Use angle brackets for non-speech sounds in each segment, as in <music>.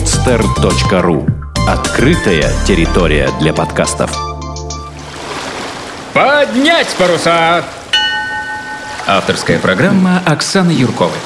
podster.ru Открытая территория для подкастов. Поднять паруса! Авторская программа Оксаны Юрковой.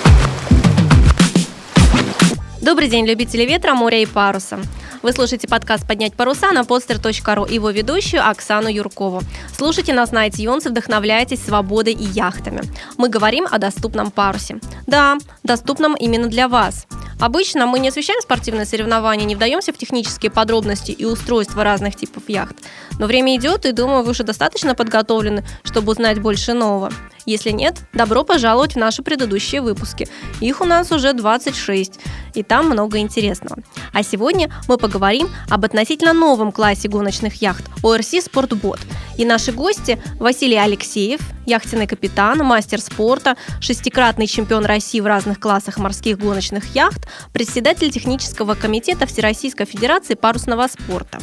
Добрый день, любители ветра, моря и паруса. Вы слушаете подкаст «Поднять паруса» на podster.ru и его ведущую Оксану Юркову. Слушайте нас на iTunes вдохновляйтесь свободой и яхтами. Мы говорим о доступном парусе. Да, доступном именно для вас. Обычно мы не освещаем спортивные соревнования, не вдаемся в технические подробности и устройства разных типов яхт. Но время идет, и думаю, вы уже достаточно подготовлены, чтобы узнать больше нового. Если нет, добро пожаловать в наши предыдущие выпуски. Их у нас уже 26, и там много интересного. А сегодня мы поговорим об относительно новом классе гоночных яхт ORC Спортбот. И наши гости Василий Алексеев, яхтенный капитан, мастер спорта, шестикратный чемпион России в разных классах морских гоночных яхт, председатель технического комитета Всероссийской Федерации парусного спорта.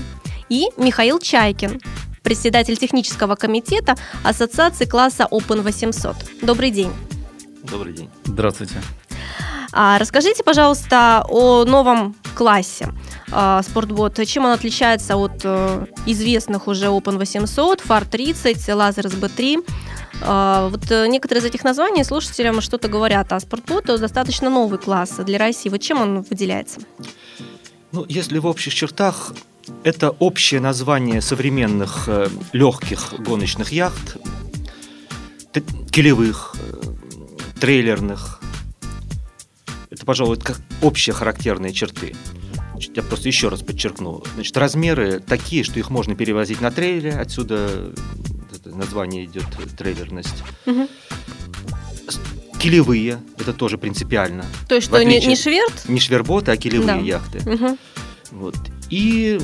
И Михаил Чайкин, председатель технического комитета Ассоциации класса Open 800. Добрый день. Добрый день. Здравствуйте. А, расскажите, пожалуйста, о новом классе а, спортбот. Чем он отличается от а, известных уже Open 800, FAR 30, Lazarus SB3? А, вот э, некоторые из этих названий слушателям что-то говорят, а спортбот достаточно новый класс для России. Вот чем он выделяется? Ну, если в общих чертах, это общее название современных э, легких гоночных яхт, килевых, э, трейлерных. Это, пожалуй, как общие характерные черты. Значит, я просто еще раз подчеркну. Значит, размеры такие, что их можно перевозить на трейлере. Отсюда название идет трейлерность. Угу. Килевые, это тоже принципиально. То есть, что не, не шверт? Не шверботы, а килевые да. яхты. Угу. Вот. И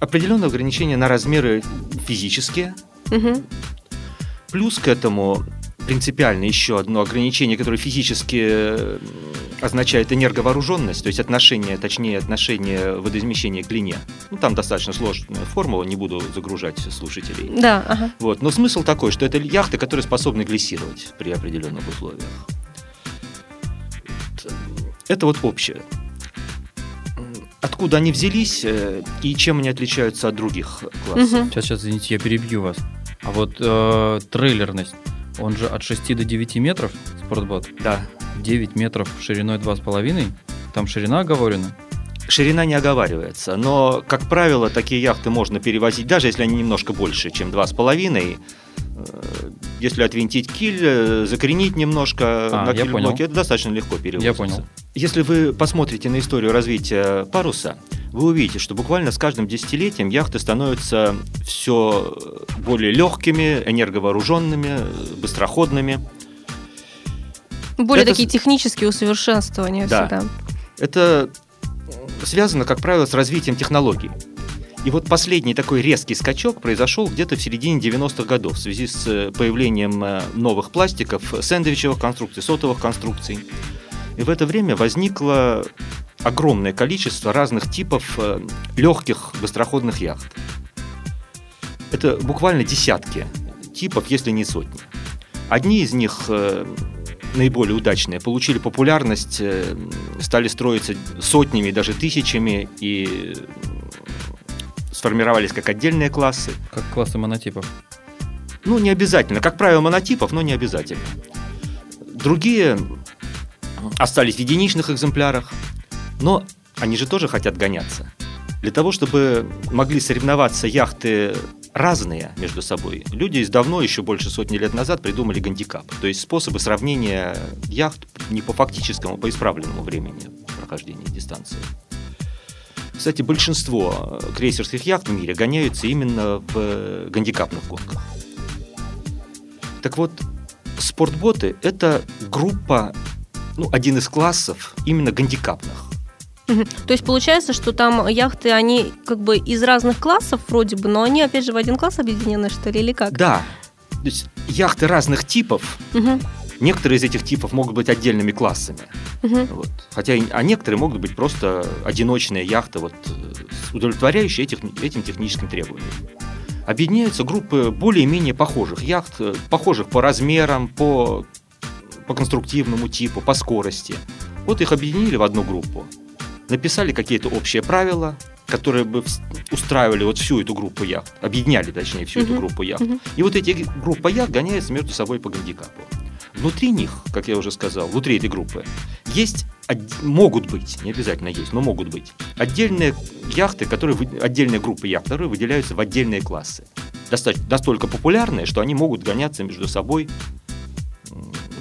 определенные ограничения на размеры физические. Угу. Плюс к этому принципиально еще одно ограничение, которое физически означает энерговооруженность, то есть отношение, точнее отношение водоизмещения к длине. Ну, там достаточно сложная формула, не буду загружать слушателей. Да, ага. Вот. Но смысл такой, что это яхты, которые способны глиссировать при определенных условиях. Это вот общее откуда они взялись э, и чем они отличаются от других классов. Угу. Сейчас, сейчас, извините, я перебью вас. А вот э, трейлерность, он же от 6 до 9 метров, спортбот? Да. 9 метров шириной 2,5? Там ширина оговорена? Ширина не оговаривается, но, как правило, такие яхты можно перевозить, даже если они немножко больше, чем 2,5 Э, если отвинтить киль, э, закоренить немножко а, на киль-блоке, это достаточно легко переводится. Я понял. Если вы посмотрите на историю развития паруса, вы увидите, что буквально с каждым десятилетием яхты становятся все более легкими, энерговооруженными, быстроходными. Более это... такие технические усовершенствования да. всегда. Это связано, как правило, с развитием технологий. И вот последний такой резкий скачок произошел где-то в середине 90-х годов в связи с э, появлением э, новых пластиков, сэндвичевых конструкций, сотовых конструкций. И в это время возникло огромное количество разных типов э, легких быстроходных яхт. Это буквально десятки типов, если не сотни. Одни из них наиболее удачные, получили популярность, стали строиться сотнями, даже тысячами, и сформировались как отдельные классы. Как классы монотипов? Ну, не обязательно. Как правило, монотипов, но не обязательно. Другие остались в единичных экземплярах, но они же тоже хотят гоняться. Для того, чтобы могли соревноваться яхты разные между собой, люди из давно, еще больше сотни лет назад, придумали гандикап. То есть способы сравнения яхт не по фактическому, а по исправленному времени прохождения дистанции. Кстати, большинство э, крейсерских яхт в мире гоняются именно в э, гандикапных гонках. Так вот, спортботы – это группа, ну, один из классов именно гандикапных. То есть получается, что там яхты, они как бы из разных классов вроде бы, но они опять же в один класс объединены, что ли, или как? Да. То есть яхты разных типов, угу. Некоторые из этих типов могут быть отдельными классами. Угу. Вот. Хотя, а некоторые могут быть просто одиночные яхты, вот, удовлетворяющие этих, этим техническим требованиям. Объединяются группы более-менее похожих яхт, похожих по размерам, по, по конструктивному типу, по скорости. Вот их объединили в одну группу. написали какие-то общие правила, которые бы устраивали вот всю эту группу яхт, объединяли, точнее, всю эту Мгм. группу яхт. Мгм. И вот эти группы яхт гоняются между собой по гандикапу. Внутри них, как я уже сказал, внутри этой группы, есть, могут быть, не обязательно есть, но могут быть, отдельные яхты, которые, отдельные группы яхт, которые выделяются в отдельные классы. Достаточно, настолько популярные, что они могут гоняться между собой,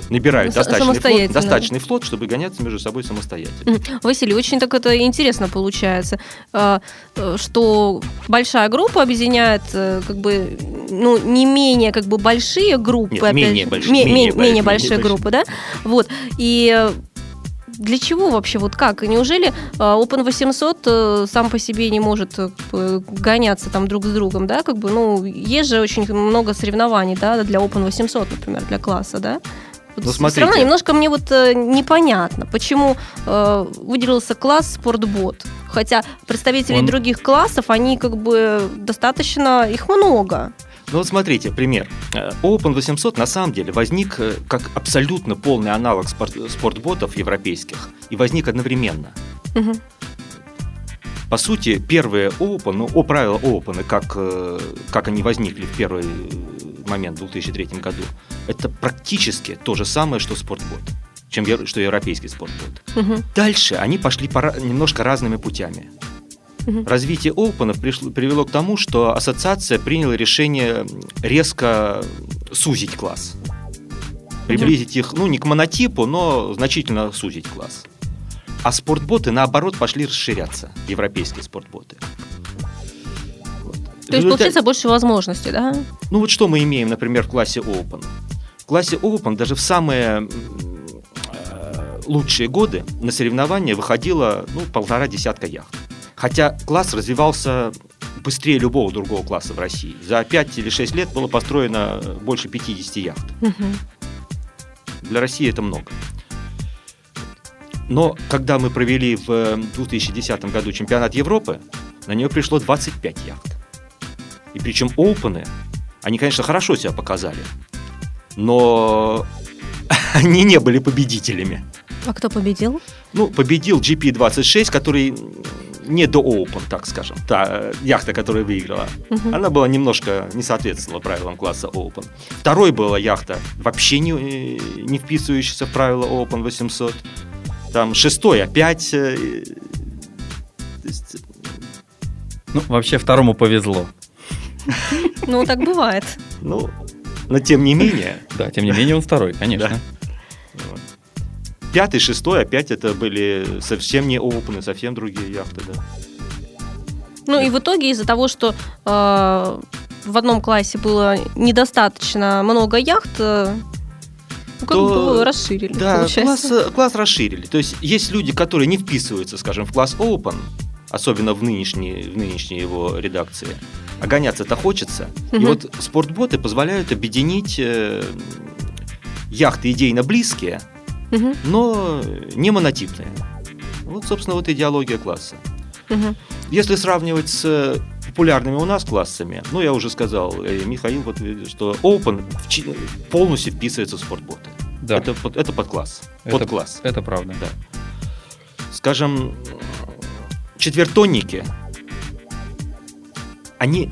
набирают Ну, достаточный флот, достаточный флот, чтобы гоняться между собой самостоятельно. Василий, очень так это интересно получается, э, э, что большая группа объединяет э, как бы ну не менее как бы большие группы, Нет, опять менее же, большие, ме- менее ме- большие, менее большие менее группы, да, вот. И для чего вообще, вот как? Неужели э, Open 800 э, сам по себе не может гоняться там друг с другом, да, как бы, ну, есть же очень много соревнований, да, для Open 800, например, для класса, да? Ну, смотрите. Все равно немножко мне вот э, непонятно, почему э, выделился класс спортбот. Хотя представители Он- других классов, они как бы достаточно, их много. Ну вот смотрите, пример. Э, Open 800 на самом деле возник э, как абсолютно полный аналог спорт- спортботов европейских и возник одновременно. Мгм. По сути, первые Open, ну, о правила Open, как, э, как они возникли в первый э, момент в 2003 году, это практически то же самое, что спортбот, чем что европейский спортбот. Мгм. Дальше они пошли по немножко разными путями. Мгм. Развитие Open пришло- привело к тому, что ассоциация приняла решение резко сузить класс. Приблизить их, ну, не к монотипу, но значительно сузить класс. А спортботы, наоборот, пошли расширяться, европейские спортботы. Вот. То есть, получается, больше возможностей, да? ну вот что мы имеем, например, в классе Open. В классе Open даже в самые э, лучшие годы на соревнования выходило ну, полтора десятка яхт. Хотя класс развивался быстрее любого другого класса в России. За 5 или 6 лет было построено больше 50 яхт. Мгм. Для России это много. Но когда мы провели в 2010 году чемпионат Европы, на нее пришло 25 яхт. И причем опены, они, конечно, хорошо себя показали, но <laughs> они не были победителями. А кто победил? Ну, победил GP26, который не до Open, так скажем, та э, яхта, которая выиграла. Мгм. Она была немножко не соответствовала правилам класса Open. Второй была яхта, вообще не, э, не вписывающаяся в правила Open 800. Там шестой опять... э, то есть, Ну, вообще второму повезло. Ну, так бывает. ну, но тем не менее, <laughs> Да, тем не менее он второй, конечно. пятый, шестой опять это были совсем не Open, совсем другие яхты, да. Ну и в итоге из-за того, что э, в одном классе было недостаточно много яхт, э, ну, как То- бы расширили, Да, класс, получается. э, класс расширили. То есть есть люди, которые не вписываются, скажем, в класс Open, особенно в нынешней, в нынешней его редакции, а гоняться-то хочется. И Мгм. вот спортботы позволяют объединить э, яхты идейно близкие, Мгм, но не монотипные. Вот, собственно, вот идеология класса. мгм. Если сравнивать с э, популярными у нас классами, ну, я уже сказал, Михаил, вот, что Open полностью вписывается в спортботы. Да, Это, под- это подкласс. Это- Подкласс. это правда. Да. Скажем, четвертонники, они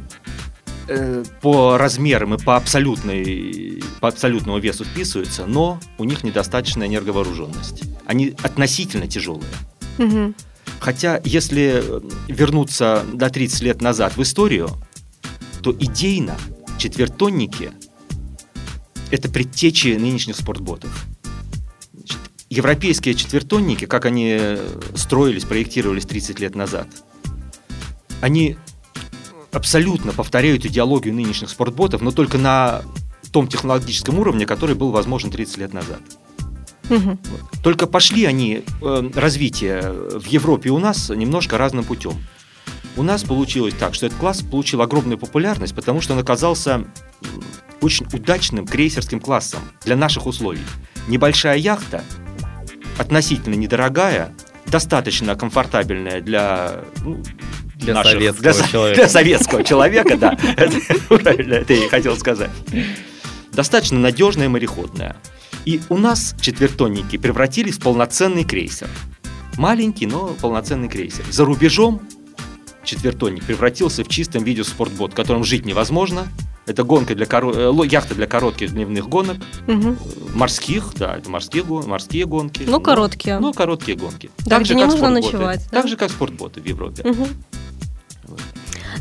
э, по размерам и по, абсолютной, по абсолютному весу вписываются, но у них недостаточная энерговооруженность. Они относительно тяжелые. Мгм. Хотя, если вернуться до 30 лет назад в историю, то идейно четвертонники – это предтечи нынешних спортботов. Значит, европейские четвертонники, как они э, строились, проектировались 30 лет назад, они абсолютно повторяют идеологию нынешних спортботов, но только на том технологическом уровне, который был возможен 30 лет назад. Мгм. Только пошли они, э, развитие в Европе и у нас немножко разным путем. У нас получилось так, что этот класс получил огромную популярность, потому что он оказался очень удачным крейсерским классом для наших условий. Небольшая яхта, относительно недорогая, достаточно комфортабельная для ну, Для наших- советского для человека. Для советского человека, да. Это Правильно, это я хотел сказать. Достаточно надежная мореходная. И у нас четвертонники превратились в полноценный крейсер. Маленький, но полноценный крейсер. За рубежом четвертонник превратился в чистом виде спортбот, которым жить невозможно. Это гонка для коро... э, яхта для коротких дневных гонок, Мгм. морских, да, это морские, гон- морские гонки. Ну, короткие. Ну, короткие гонки. Да, где не нужно спортботы. ночевать, да? Так же, как спортботы в Европе. Мгм.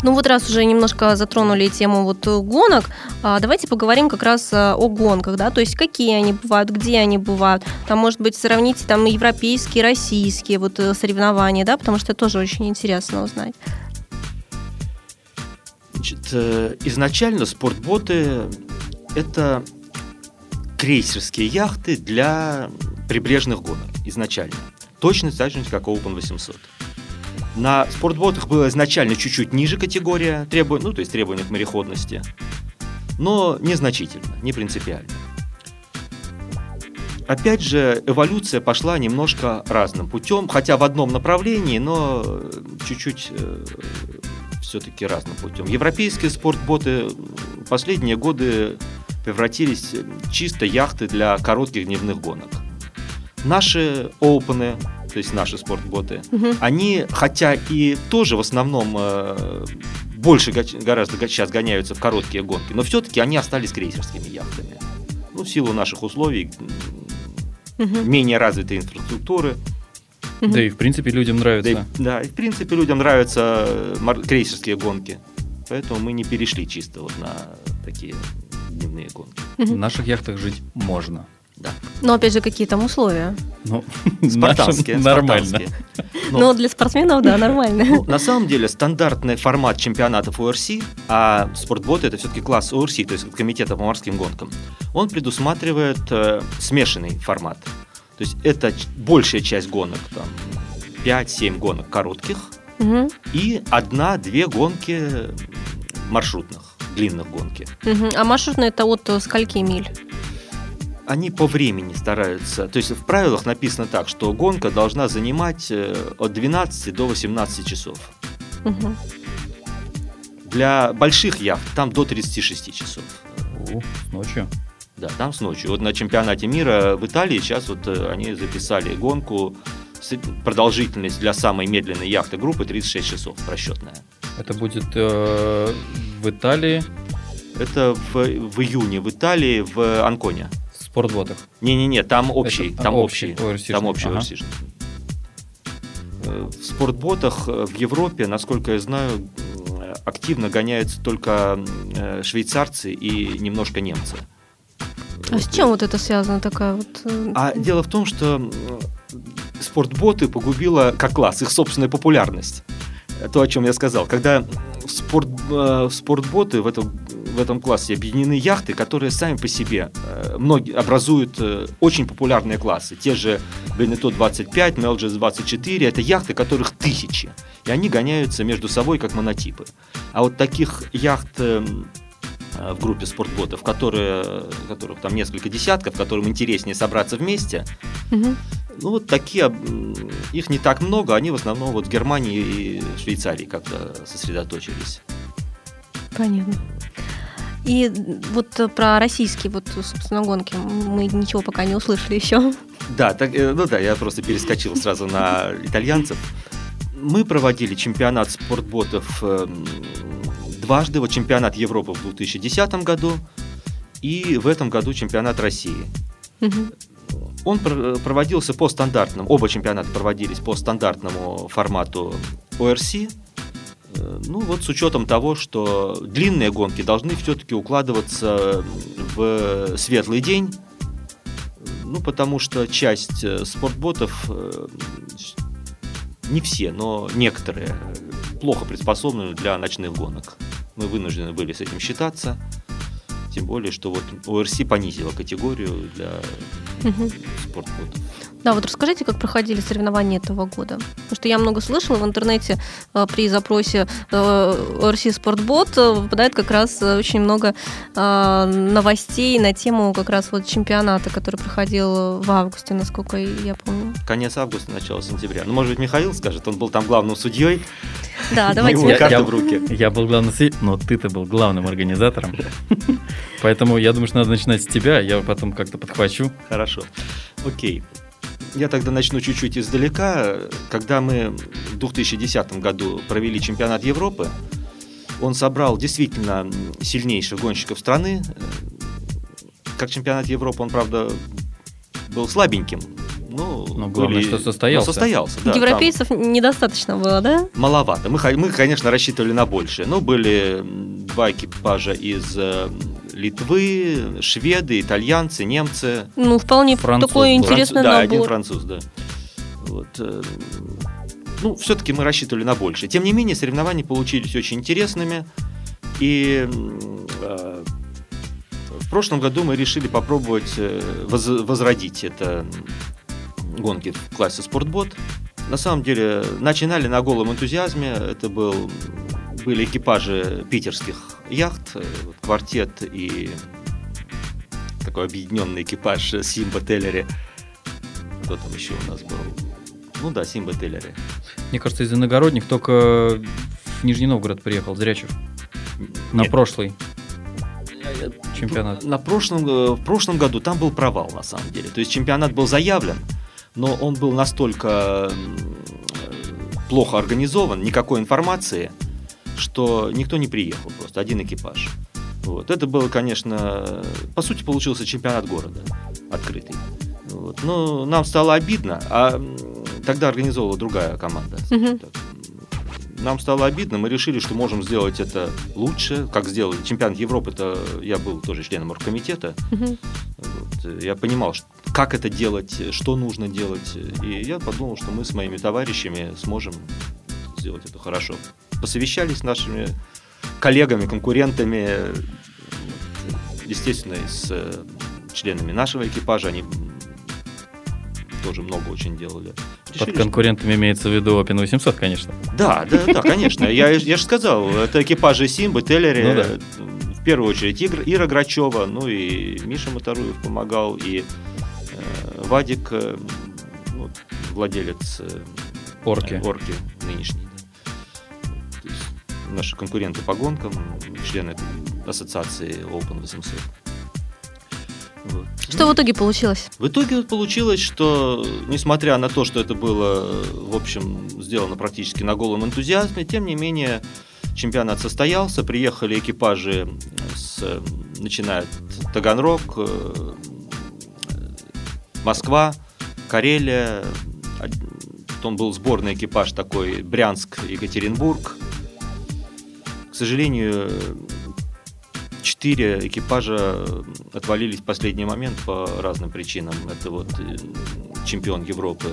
Ну вот раз уже немножко затронули тему вот э, гонок, а, давайте поговорим как раз о гонках, да, то есть какие они бывают, где они бывают. Там, может быть, сравните там европейские, российские вот соревнования, да, потому что это тоже очень интересно узнать. Значит, э, изначально спортботы – это крейсерские яхты для прибрежных гонок изначально. Точно так же, как Open 800. На спортботах было изначально чуть-чуть ниже категория, требу... ну, то есть требования к мореходности, но незначительно, не принципиально. Опять же, эволюция пошла немножко разным путем, хотя в одном направлении, но э, чуть-чуть все-таки разным путем. Европейские спортботы в последние годы превратились чисто яхты для коротких дневных гонок. Наши опены, то есть наши спортботы, Мгм. они, хотя и тоже в основном э, больше го- гораздо го- сейчас гоняются в короткие гонки, но все-таки они остались крейсерскими яхтами. Ну, в силу наших условий, Мгм. менее развитой инфраструктуры. Да и <laughs> в принципе людям Да, нравится. и, да, и в принципе людям нравятся э, крейсерские гонки. Поэтому мы не перешли чисто вот на такие дневные гонки. В наших яхтах жить можно. Да. Но опять же, какие там условия? Ну, <laughs> <laughs> Спартанские. нормально. спартанские. Ну, Ну, для спортсменов, да, нормально. Ну, на самом деле, стандартный формат чемпионатов ОРС, а спортботы это все-таки класс ОРС, то есть комитета по морским гонкам, он предусматривает э, смешанный формат. То есть это большая часть гонок, там 5-7 гонок коротких Мгм. и одна-две гонки маршрутных, длинных гонки. Мгм. А маршрутный это от э, скольки миль? Они по времени стараются. То есть в правилах написано так, что гонка должна занимать э, от 12 до 18 часов. Мгм. Для больших яхт там до 36 часов. О, ночью. Да, там с ночью. Вот на чемпионате мира в Италии сейчас вот э, они записали гонку продолжительность для самой медленной яхты группы 36 часов расчетная. Это будет э, в Италии Это в, в июне в Италии в Анконе. в спортботах. Не-не-не, там общий, Это- там общий, общий, там общий ага. Э, В спортботах э, в Европе, насколько я знаю, активно гоняются только швейцарцы и немножко немцы. А с чем вот это связано такая вот? э, А дело в том, что м, спортботы погубила как класс их собственная популярность. То, о чем я сказал. Когда в, спорт, э, в спортботы в этом, в этом классе объединены яхты, которые сами по себе э, многие образуют э, очень популярные классы. Те же Beneteau 25, Melges 24, это яхты, которых тысячи. И они гоняются между собой как монотипы. А вот таких яхт э, э, в группе спортботов, которые, которых там несколько десятков, которым интереснее собраться вместе, мгм. ну вот такие, их не так много, они в основном вот в Германии и Швейцарии как-то сосредоточились. Понятно. И вот э, про российские вот, собственно, гонки мы ничего пока не услышали еще. Да, так, э, ну да, я просто перескочил сразу на <laughs> итальянцев. Мы проводили чемпионат спортботов эм, дважды. Вот чемпионат Европы в 2010 году и в этом году чемпионат России. Мгм. Он пр- проводился по стандартному, оба чемпионата проводились по стандартному формату ОРС. Э, Ну вот с учетом того, что длинные гонки должны все-таки укладываться в светлый день, ну потому что часть э, спортботов, э, не все, но некоторые, плохо приспособлены для ночных гонок. Мы вынуждены были с этим считаться. Тем более, что вот ОРС понизила категорию для Мгм. спортботов. Да, вот расскажите, как проходили соревнования этого года. Потому что я много слышала в интернете э, при запросе э, ORC Спортбот э, выпадает как раз э, очень много э, новостей на тему как раз вот чемпионата, который проходил в августе, насколько я помню. Конец августа, начало сентября. Ну, может быть, Михаил скажет, он был там главным судьей. Да, <laughs> давайте. Я- карта я- в руки. Я был главным свидетелем, но ты-то был главным организатором. Поэтому я думаю, что надо начинать с тебя, я потом как-то подхвачу. Хорошо. Окей. Я тогда начну чуть-чуть издалека. Когда мы в 2010 году провели чемпионат Европы, он собрал действительно сильнейших гонщиков страны. Как чемпионат Европы, он, правда, был слабеньким. Ну, Но главное, были- что состоялся. Ну, состоялся, да. там Европейцев недостаточно было, да? маловато. Мы, мы, конечно, рассчитывали на большее. Но были два экипажа из э, Литвы, шведы, итальянцы, немцы. Ну, вполне Француз такой был. интересный Француз- да, один набор. француз, да. Вот, э, ну, все-таки мы рассчитывали на больше. Тем не менее, соревнования получились очень интересными. И э, в прошлом году мы решили попробовать э, воз- возродить это гонки в классе спортбот. На самом деле, начинали на голом энтузиазме. Это был, были экипажи питерских яхт, э, квартет и такой объединенный экипаж Симба Теллери. Кто там еще у нас был? Ну да, Симба Теллери. Мне кажется, из иногородних только в Нижний Новгород приехал Зрячев. На Нет. прошлый чемпионат. На прошлом, э, в прошлом году там был провал, на самом деле. То есть чемпионат был заявлен, но он был настолько плохо организован, никакой информации, что никто не приехал, просто один экипаж. Вот. Это было, конечно, по сути, получился чемпионат города открытый. Вот. Но нам стало обидно, а тогда организовала другая команда. Нам стало обидно, мы решили, что можем сделать это лучше, как сделали. Чемпионат Европы, это я был тоже членом оргкомитета. Мгм. Вот, я понимал, как это делать, что нужно делать. И я подумал, что мы с моими товарищами сможем сделать это хорошо. Посовещались с нашими коллегами, конкурентами, естественно, и с э, членами нашего экипажа. Они тоже много очень делали. Под Решили, что- конкурентами имеется в виду Open 800, конечно. да, да, да, конечно. Я, я же сказал, это экипажи Симбы, Теллери, Ну да. в первую очередь Игр- Ира Грачева, ну и Миша Моторуев помогал, и э, Вадик, э, ну, владелец э, Орки. Орки нынешний. Наши конкуренты по гонкам, члены ассоциации Open 800. Вот. Что в итоге получилось? В итоге получилось, что, несмотря на то, что это было, в общем, сделано практически на голом энтузиазме, тем не менее, чемпионат состоялся, приехали экипажи, с, начиная от Таганрог, э, Москва, Карелия, потом был сборный экипаж такой Брянск, Екатеринбург. К сожалению, четыре экипажа отвалились в последний момент по разным причинам. Это вот э, чемпион Европы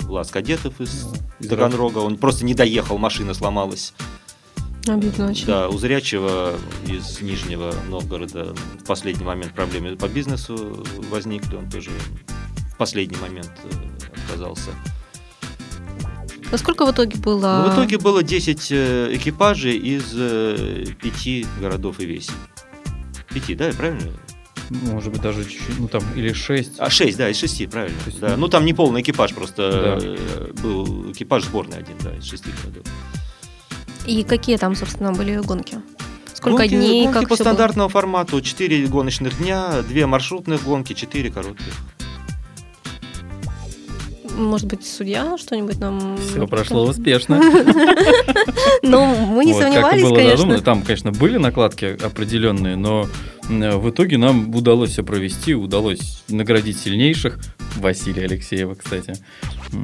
Влас Кадетов из Из Таганрога. Он просто не доехал, машина сломалась. Обидно очень. Да, у Зрячего из Нижнего Новгорода в последний момент проблемы по бизнесу возникли. Он тоже в последний момент э, отказался. А сколько в итоге было? Ну, в итоге было 10 э, экипажей из э, пяти городов и весей. Пяти, да, правильно? Может быть, даже чуть-чуть, ну там, или 6. А, 6, да, из 6, правильно. То есть, да. ну- там не полный экипаж, просто Да. э, был экипаж сборный один, да, из 6 городов. И какие там, собственно, были гонки? Сколько Гонки- дней, гонки как по всё было? стандартному формату. 4 гоночных дня, 2 маршрутных гонки, 4 коротких. Может быть, судья что-нибудь нам... Все прошло успешно. <laughs> Ну, мы не сомневались, конечно. Там, конечно, были накладки определенные, но м, в итоге нам удалось все провести, удалось наградить сильнейших. Василия Алексеева, кстати.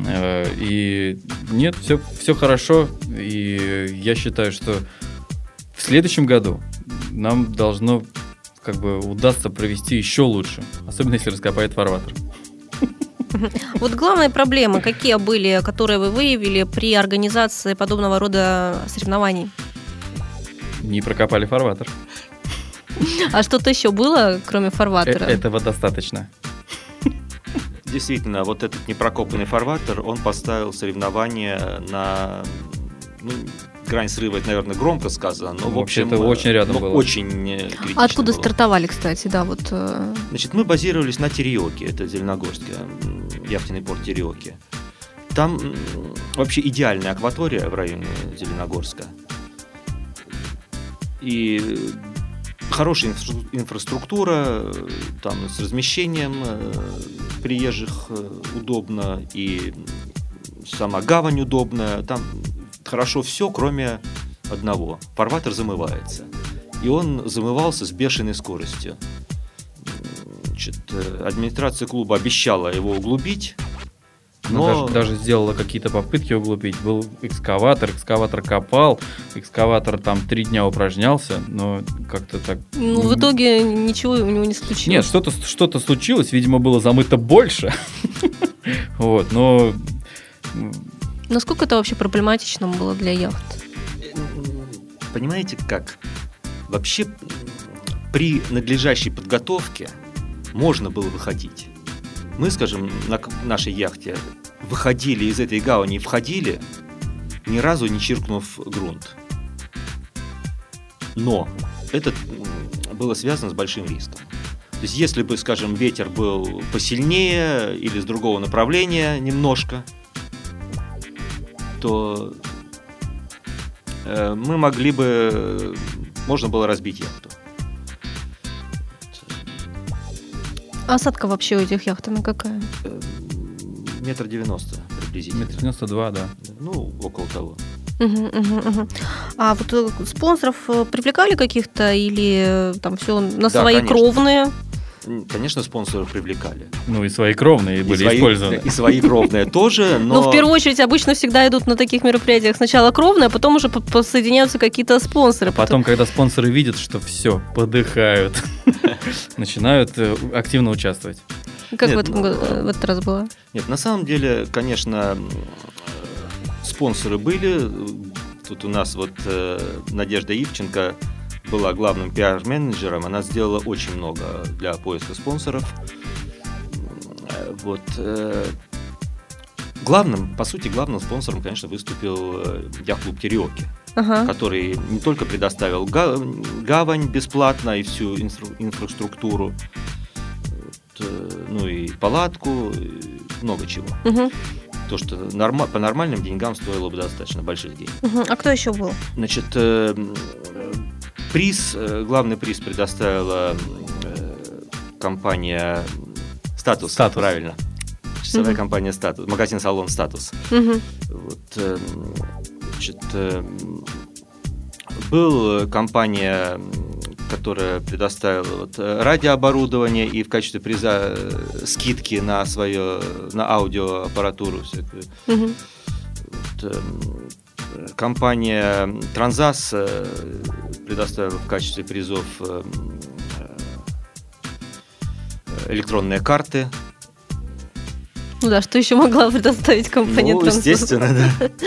Э, И нет, все, все хорошо. И я считаю, что в следующем году нам должно как бы удастся провести еще лучше. Особенно если раскопает фарватер. Вот главные проблемы, какие были, которые вы выявили при организации подобного рода соревнований? Не прокопали фарватер. А что-то еще было, кроме Э, фарватера? Этого достаточно. Действительно, вот этот непрокопанный фарватер, он поставил соревнования на ну, грань срыва, это, наверное, громко сказано, но, в Вообще, общем... это очень рядом ну, было. Очень э, А Откуда было. стартовали, кстати, да, вот... э, Значит, мы базировались на Тереоке, это Зеленогорске, яхтенный порт Тереоки. Там вообще идеальная акватория в районе Зеленогорска. И хорошая инфра- инфраструктура, э, там с размещением э, приезжих э, удобно, и сама гавань удобная, там хорошо все, кроме одного. Фарватер замывается. И он замывался с бешеной скоростью. Значит, э, администрация клуба обещала его углубить, Ну, но даже, даже сделала какие-то попытки углубить. Был экскаватор, экскаватор копал, экскаватор там три дня упражнялся, но как-то так... Ну, в итоге ничего у него не случилось. Нет, что-то что случилось, видимо, было замыто больше. <laughs> Вот, но... Насколько это вообще проблематично было для яхт? Понимаете как? Вообще при надлежащей подготовке можно было выходить. Мы, скажем, на нашей яхте выходили из этой гавани и входили, ни разу не чиркнув грунт. Но это было связано с большим риском. То есть, если бы, скажем, ветер был посильнее или с другого направления немножко, то э, мы могли бы, можно было разбить яхту. Осадка вообще у этих яхт, она какая? Метр девяносто приблизительно. Метр 92, да. Ну, около того. Мгм, мгм, мгм. А вот э, спонсоров э, привлекали каких-то или э, там все на Да, свои конечно. кровные? Конечно, спонсоров привлекали. Ну и свои кровные И были свои- использованы. И свои кровные тоже, <laughs> но... Но... Ну, в первую очередь обычно всегда идут на таких мероприятиях сначала кровные, а потом уже по- подсоединяются какие-то спонсоры. А потом, когда спонсоры видят, что все, подыхают, <laughs> <laughs> начинают э, активно участвовать. Как Нет, в, этом ну, го- э, в этот раз было? Нет, на самом деле, конечно, м, спонсоры были. Тут у нас вот э, Надежда Ивченко была главным пиар-менеджером. Она сделала очень много для поиска спонсоров. Э, Вот. э, Главным, по сути, главным спонсором, конечно, выступил э, яхт-клуб «Тереоки», Ага. который не только предоставил га- гавань бесплатно и всю инфра- инфраструктуру, вот, э, ну и палатку, много чего. Мгм, То, что норма- по нормальным деньгам стоило бы достаточно больших денег. мгм. А кто еще был? Значит, э, э, приз, главный приз предоставила э, компания Статус, «Статус». правильно. Часовая Мгм. компания Статус, магазин-салон Статус. Мгм. Вот, э, м, значит, э, м, был э, компания, которая предоставила вот, э, радиооборудование и в качестве приза э, скидки на свое на аудиоаппаратуру всякую. Мгм. Вот, эм, компания Транзас предоставила в качестве призов электронные карты. Ну да, что еще могла предоставить компания ну, «Трансфер»? естественно, да. <laughs>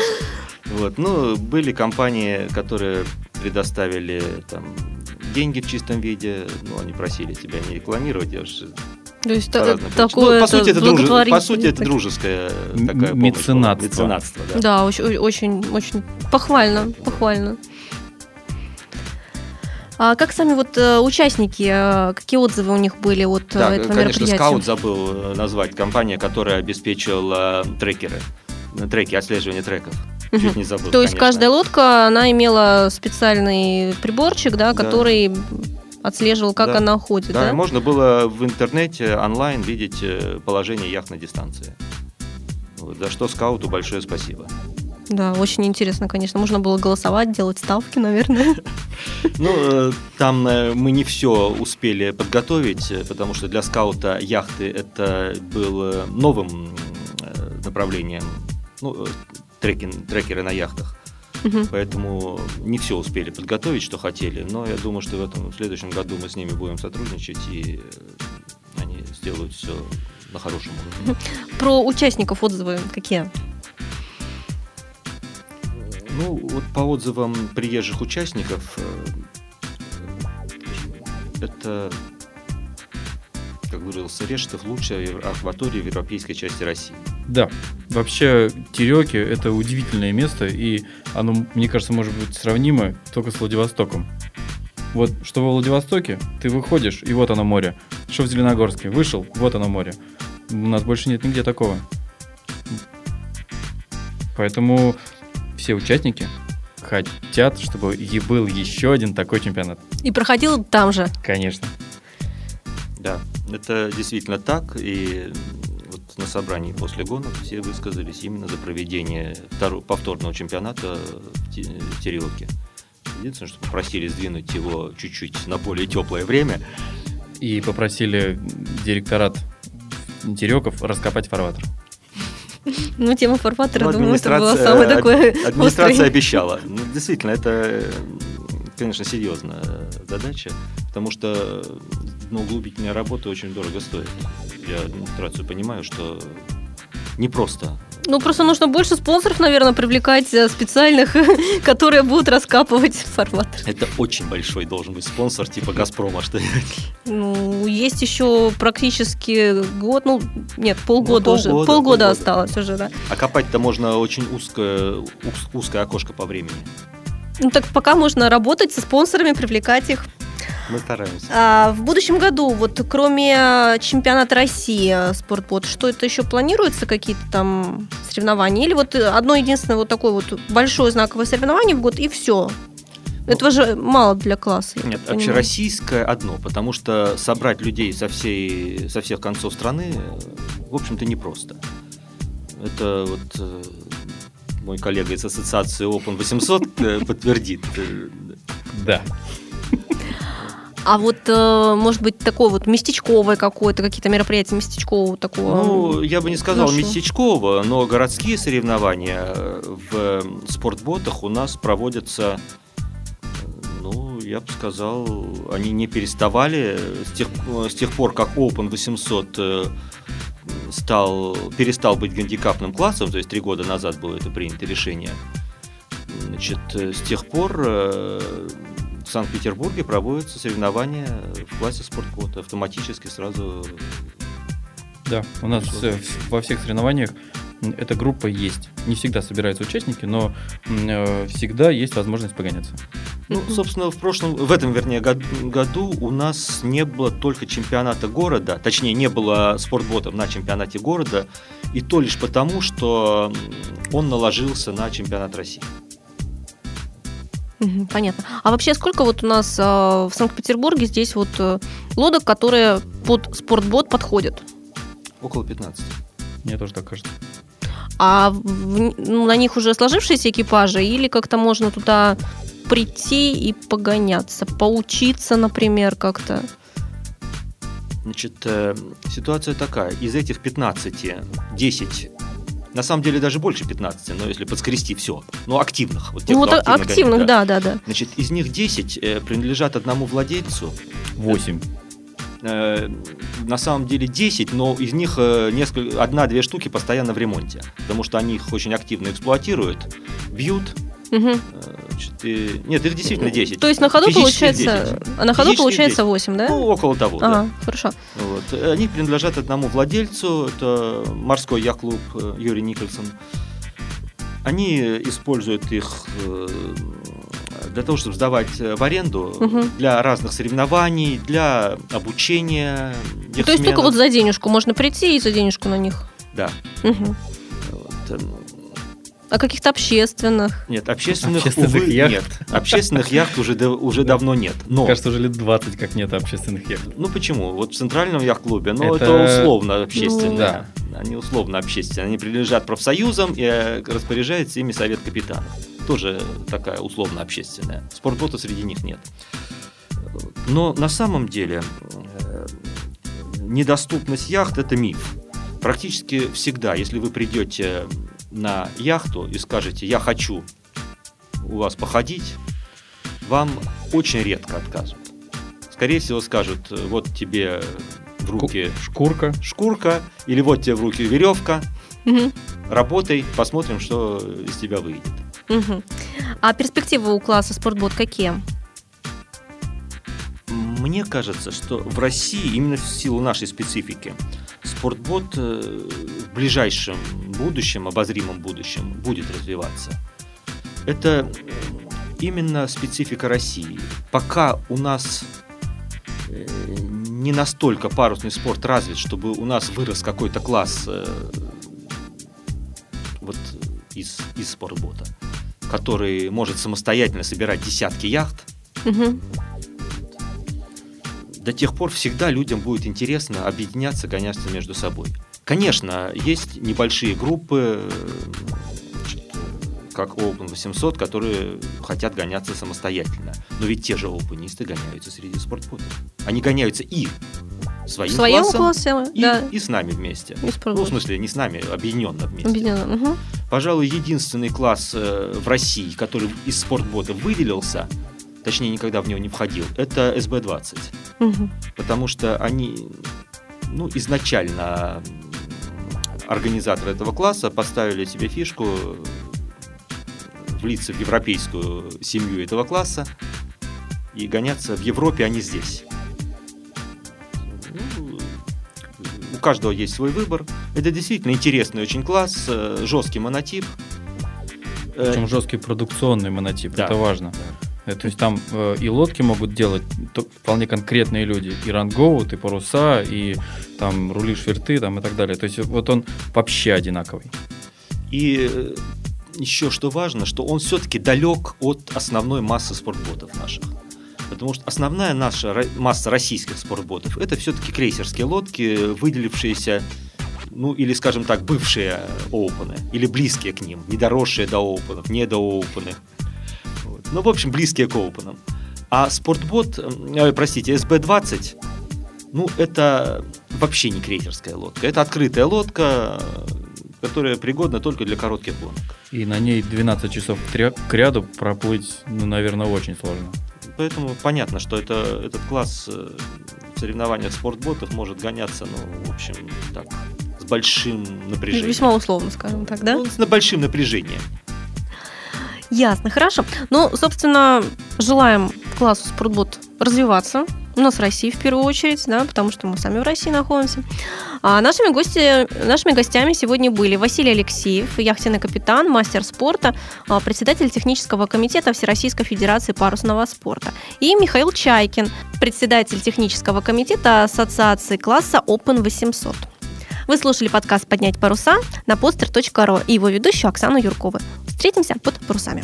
Вот, ну, были компании, которые предоставили там деньги в чистом виде, ну, они просили тебя не рекламировать, я уж То есть по та- такое Ну, по сути, это дружи- по сути, это дружеская такая помощь меценатство. Меценатство, да. Да, очень, очень, очень похвально, похвально. А как сами вот э, участники, э, какие отзывы у них были от э, Да, этого конечно, мероприятия? Скаут забыл э, назвать компания, которая обеспечивала трекеры, э, треки, отслеживание треков. Чуть не забыл. То есть конечно. каждая лодка, она имела специальный приборчик, да, Да. который отслеживал, как Да. она ходит, Да, да? можно было в интернете онлайн видеть э, положение яхт на дистанции. За что скауту большое спасибо. Да, очень интересно, конечно. Можно было голосовать, делать ставки, наверное. <laughs> Ну, э, там э, мы не все успели подготовить, потому что для скаута яхты это было новым направлением, ну, трекин- трекеры на яхтах. Мгм. Поэтому не все успели подготовить, что хотели. Но я думаю, что в этом в следующем году мы с ними будем сотрудничать, и э, они сделают все на хорошем уровне. Про участников отзывы какие? Ну, вот по отзывам приезжих участников, э, это, как выразился Решетов, лучшая акватория в европейской части России. Да, вообще Тереки это удивительное место, и оно, мне кажется, может быть сравнимо только с Владивостоком. Вот что во Владивостоке, ты выходишь, и вот оно море. Что в Зеленогорске, вышел, вот оно море. У нас больше нет нигде такого. Поэтому все участники хотят, чтобы и был еще один такой чемпионат. И проходил там же. Конечно. Да, это действительно так. И на собрании после гонок все высказались именно за проведение второго, повторного чемпионата в Те- Тереоке. Единственное, что попросили сдвинуть его чуть-чуть на более теплое время. И попросили директорат Тереков раскопать фарватер. Ну, тема фарватера, Ну, думаю, это было самое такое ад- Администрация обещала. Ну, действительно, это, э, конечно, серьезная задача, потому что углубительная работа очень дорого стоит. Я администрацию понимаю, что непросто. Ну, просто нужно больше спонсоров, наверное, привлекать э, специальных, <laughs> которые будут раскапывать фарватер. Это очень большой должен быть спонсор, типа «Газпрома», что Ну, есть еще практически год, ну, нет, полгода, Ну, уже. полгода, Полгода, полгода. осталось уже, да. А копать-то можно очень узкое, уз- узкое окошко по времени. Ну, так пока можно работать со спонсорами, привлекать их. Мы стараемся. А в будущем году, вот кроме э, чемпионата России э, спортбот, что это еще планируется, какие-то там соревнования? Или вот э, одно единственное вот такое вот большое знаковое соревнование в год, и все? Этого же мало для класса. Нет, общероссийское одно, потому что собрать людей со, всей, со всех концов страны, э, в общем-то, непросто. Это вот э, мой коллега из ассоциации Open 800 э, подтвердит. Да. А вот, э, может быть, такое вот местечковое какое-то, какие-то мероприятия местечкового такого? Ну, я бы не сказал Хорошо. местечково, но городские соревнования в спортботах у нас проводятся, ну, я бы сказал, они не переставали с тех, с тех пор, как Open 800 э, стал, перестал быть гандикапным классом, то есть три года назад было это принято решение. Значит, э, с тех пор э, Санкт-Петербурге проводятся соревнования в классе спортбота автоматически сразу Да, у нас э, во всех соревнованиях эта группа есть. Не всегда собираются участники, но э, всегда есть возможность погоняться. Ну, собственно, в прошлом, в этом, вернее, год- году у нас не было только чемпионата города, точнее, не было спортботов на чемпионате города, и то лишь потому, что он наложился на чемпионат России. Понятно. А вообще сколько вот у нас э, в Санкт-Петербурге здесь вот э, лодок, которые под спортбот подходят? Около 15. Мне тоже так кажется. А в- ну, на них уже сложившиеся экипажи или как-то можно туда прийти и погоняться, поучиться, например, как-то? Значит, э, ситуация такая. Из этих 15, 10, на самом деле даже больше 15, но если подскрести все, ну, активных. Вот тех, ну, кто вот активно активных, да, да, да. Значит, из них 10 э, принадлежат одному владельцу, Восемь. Э, на самом деле 10, но из них э, несколько, одна-две штуки постоянно в ремонте, потому что они их очень активно эксплуатируют, бьют. Мгм. э, значит, и- нет, их действительно 10. То есть на ходу получается, 10. а на ходу получается 10. 8, да? Ну, около того, да. Ага, хорошо. Вот. Они принадлежат одному владельцу, это морской яхт-клуб э, Юрий Никольсон. Они используют их э, для того, чтобы сдавать э, в аренду Мгм. для разных соревнований, для обучения. Ну, То есть только вот за денежку можно прийти и за денежку на них. Да. Мгм. Вот, А каких-то общественных? Нет, общественных, Общественных увы, яхт. нет. Общественных яхт уже, уже давно нет. Но, Кажется, уже лет 20 как нет общественных яхт. ну почему? Вот в центральном яхт-клубе, ну это, Это- условно общественные. Ну, да. Они условно общественные. Они принадлежат профсоюзам и э, распоряжается ими совет капитанов. Тоже такая условно общественная. Спортбота среди них нет. Но на самом деле э, недоступность яхт это миф. Практически всегда, если вы придете на яхту и скажете «я хочу у вас походить», вам очень редко откажут. Скорее всего скажут «вот тебе в руки Шкурка. шкурка» или «вот тебе в руки веревка, Мгм. работай, посмотрим, что из тебя выйдет». Мгм. А перспективы у класса спортбот какие? Мне кажется, что в России, именно в силу нашей специфики, спортбот э, в ближайшем будущем, обозримом будущем, будет развиваться. Это именно специфика России. Пока у нас э, не настолько парусный спорт развит, чтобы у нас вырос какой-то класс э, вот из, из спортбота. который может самостоятельно собирать десятки яхт, до тех пор всегда людям будет интересно объединяться, гоняться между собой. Конечно, есть небольшие группы, как Open 800, которые хотят гоняться самостоятельно. Но ведь те же опенисты гоняются среди спортботов. Они гоняются и своим своем классом, классе, и, да. и с нами вместе. И Ну, в смысле, не с нами, объединенно вместе. Объединенно. Мгм. Пожалуй, единственный класс э, в России, который из спортбота выделился, точнее, никогда в него не входил, это СБ-20. Мгм. Потому что они, ну, изначально организаторы этого класса поставили себе фишку э, влиться в европейскую семью этого класса и гоняться в Европе, а не здесь. Ну, у каждого есть свой выбор. Это действительно интересный очень класс, э, жесткий монотип. Причем жесткий продукционный монотип, Да. это важно. Э, То есть там э, и лодки могут делать то- вполне конкретные люди. И рангоут, и паруса, и там рули шверты там, и так далее. То есть вот он вообще одинаковый. И э, еще что важно, что он все-таки далек от основной массы спортботов наших. Потому что основная наша масса российских спортботов это все-таки крейсерские лодки, выделившиеся, ну или, скажем так, бывшие оупены, или близкие к ним, не доросшие до оупенов, не до оупены. Вот. Ну, в общем, близкие к оупенам. А спортбот, э, простите, СБ-20, ну, это вообще не крейсерская лодка. Это открытая лодка, э, которая пригодна только для коротких гонок. И на ней 12 часов к ря- к ряду проплыть, ну, наверное, очень сложно. Поэтому понятно, что это, этот класс э, в соревнованиях спортботов может гоняться, ну, в общем, так, с большим напряжением. Весьма условно, скажем так, да? Ну, с большим напряжением. Ясно, хорошо. Ну, собственно, желаем классу спортбот развиваться. У нас в России в первую очередь, да, потому что мы сами в России находимся. А нашими, гости, нашими гостями сегодня были Василий Алексеев, яхтенный капитан, мастер спорта, а, председатель технического комитета Всероссийской Федерации парусного спорта, и Михаил Чайкин, председатель технического комитета Ассоциации класса Open 800. Вы слушали подкаст «Поднять паруса» на poster.ru и его ведущую Оксану Юркову. Встретимся под парусами.